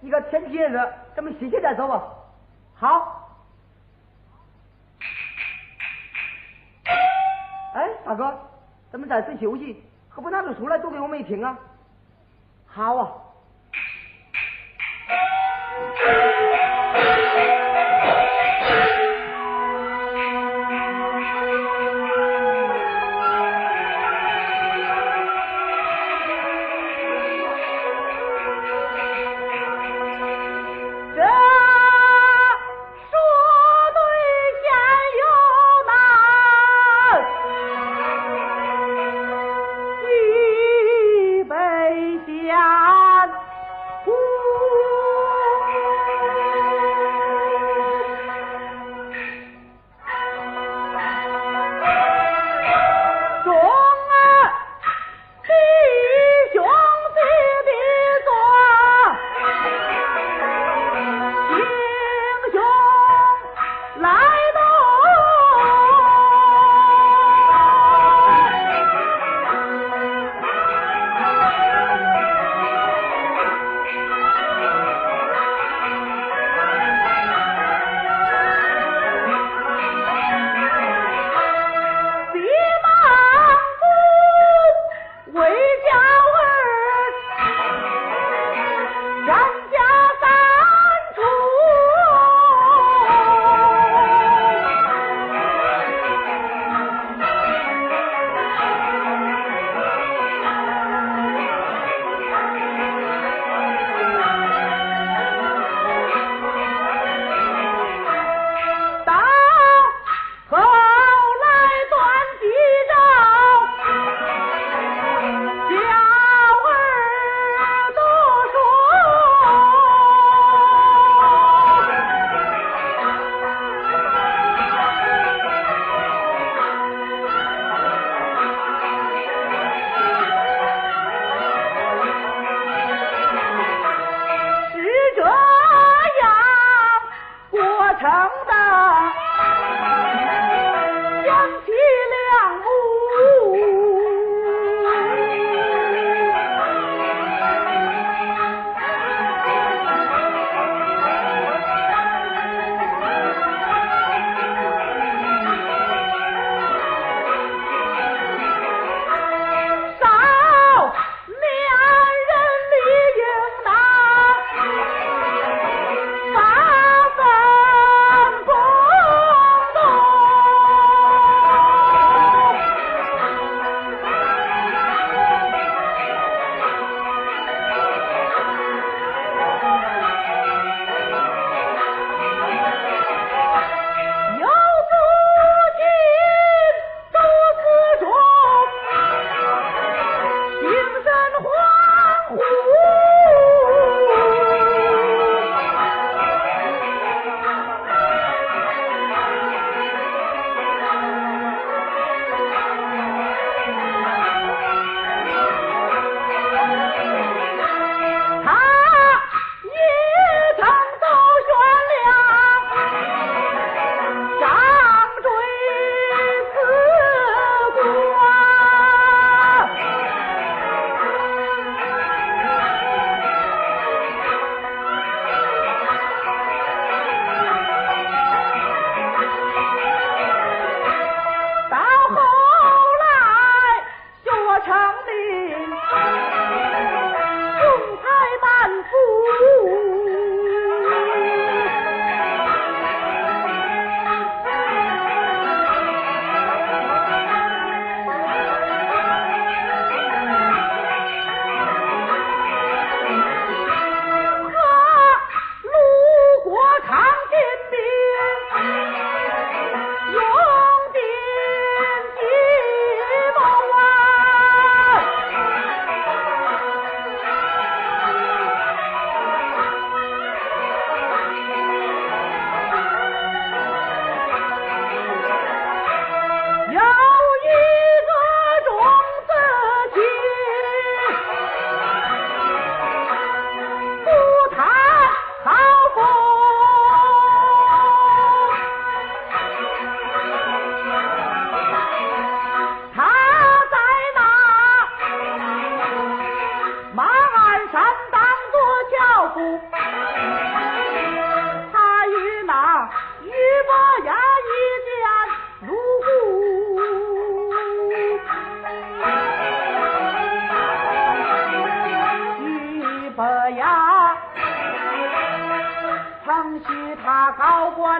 一个天气热咱们洗洗再走吧。好。哎，大哥，咱们暂时休息，何不拿出书来读给我们一听啊？好啊。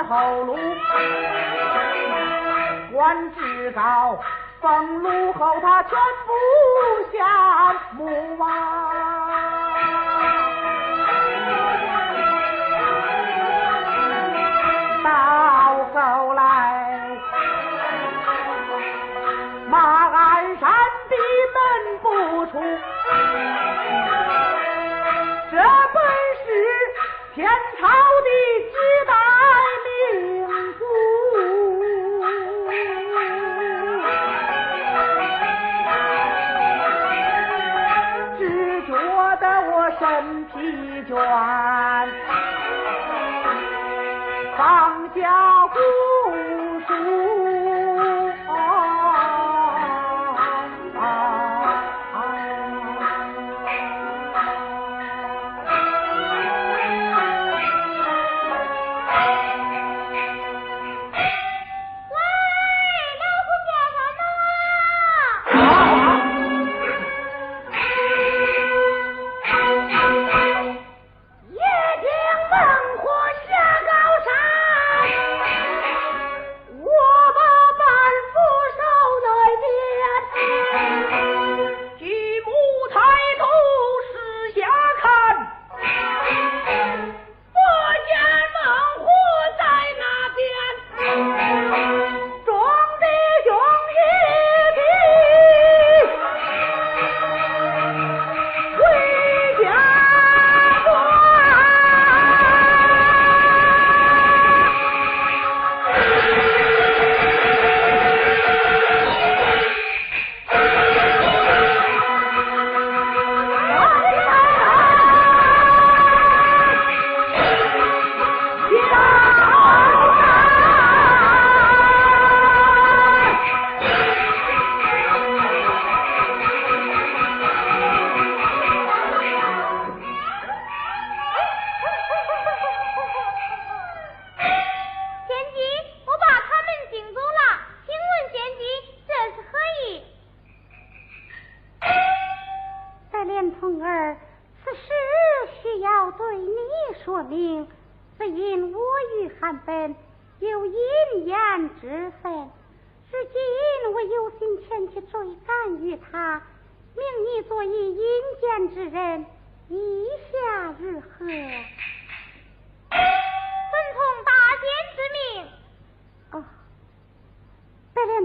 后路官职高，俸禄厚，他全不想，莫忘。小姑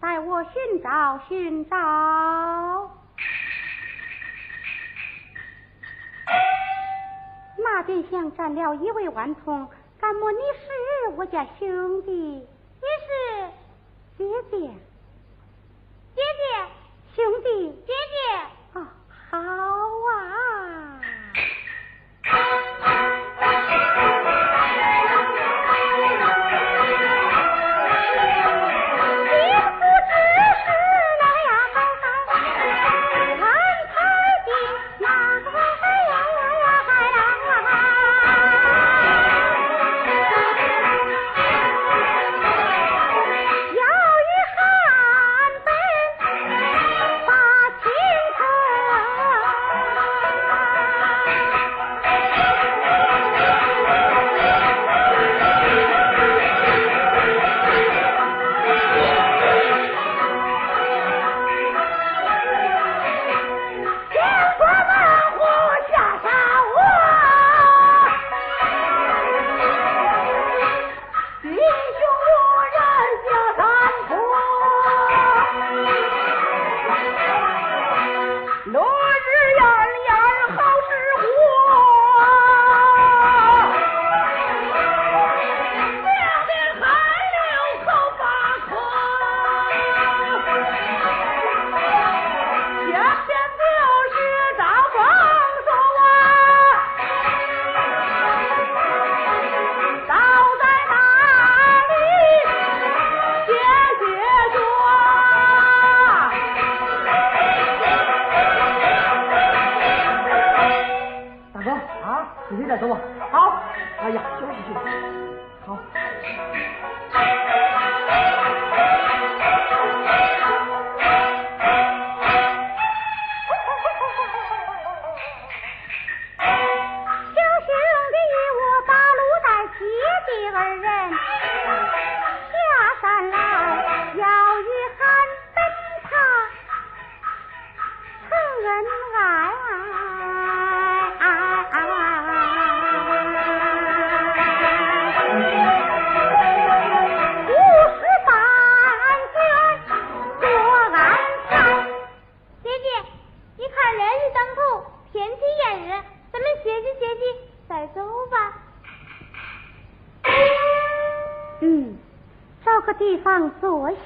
待我寻找寻找。那边厢站了一位顽童，敢莫你是我家兄弟？你是姐姐，姐姐，兄弟，姐姐。啊，好啊。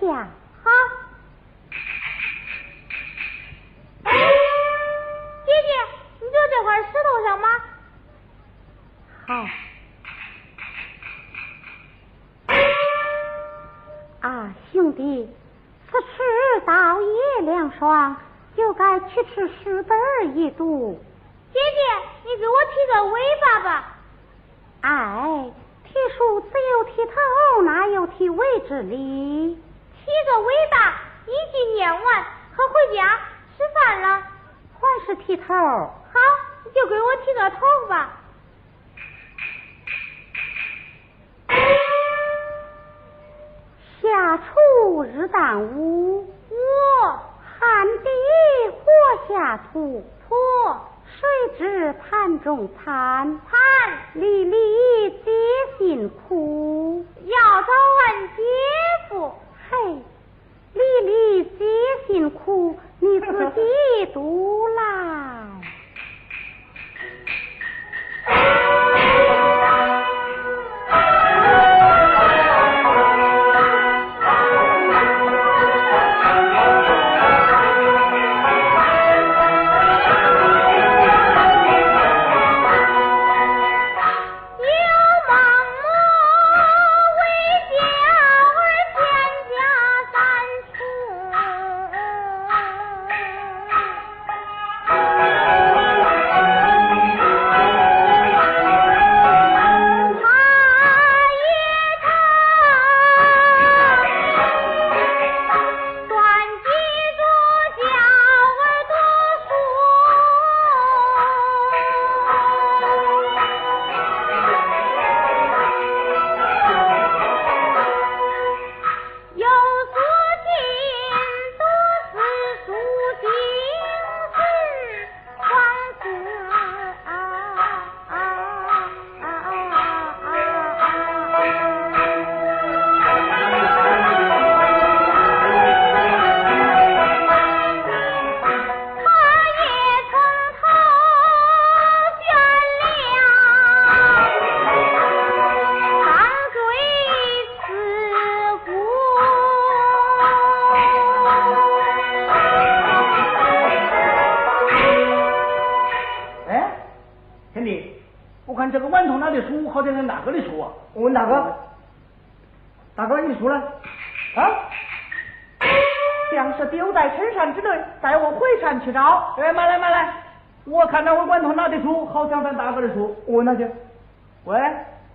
想。下土坡，谁知盘中餐？盘粒粒皆辛苦。要找俺姐夫，嘿，粒粒皆辛苦，你自己读来。山之内，待我回山去找。哎，慢来慢来，我看到我管头拿的书，好像咱大哥的书，我拿去。喂，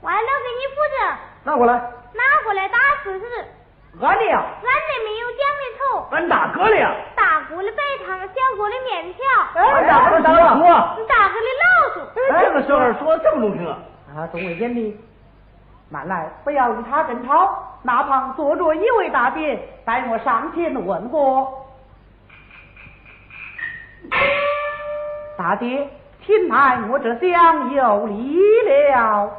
馒头给你负责。拿过来。拿过来打试试。俺的呀。俺的没有奖励头。俺大哥的呀。大哥的白糖，小哥的面条。哎，大哥的大老鼠。大哥的老鼠。哎，这个小孩说的这么中听啊。啊，中了奖励。慢来，不要与他争吵。那旁坐着一位大爹，带我上前问过。大爹，听来我这厢有礼了。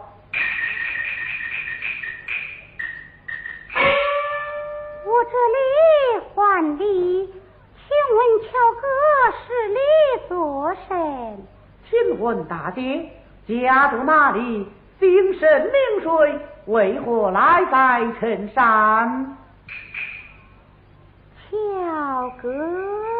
我这里还礼，请问巧哥是李多神？请问大爹家住哪里？姓甚名谁？为何来在城上？巧哥。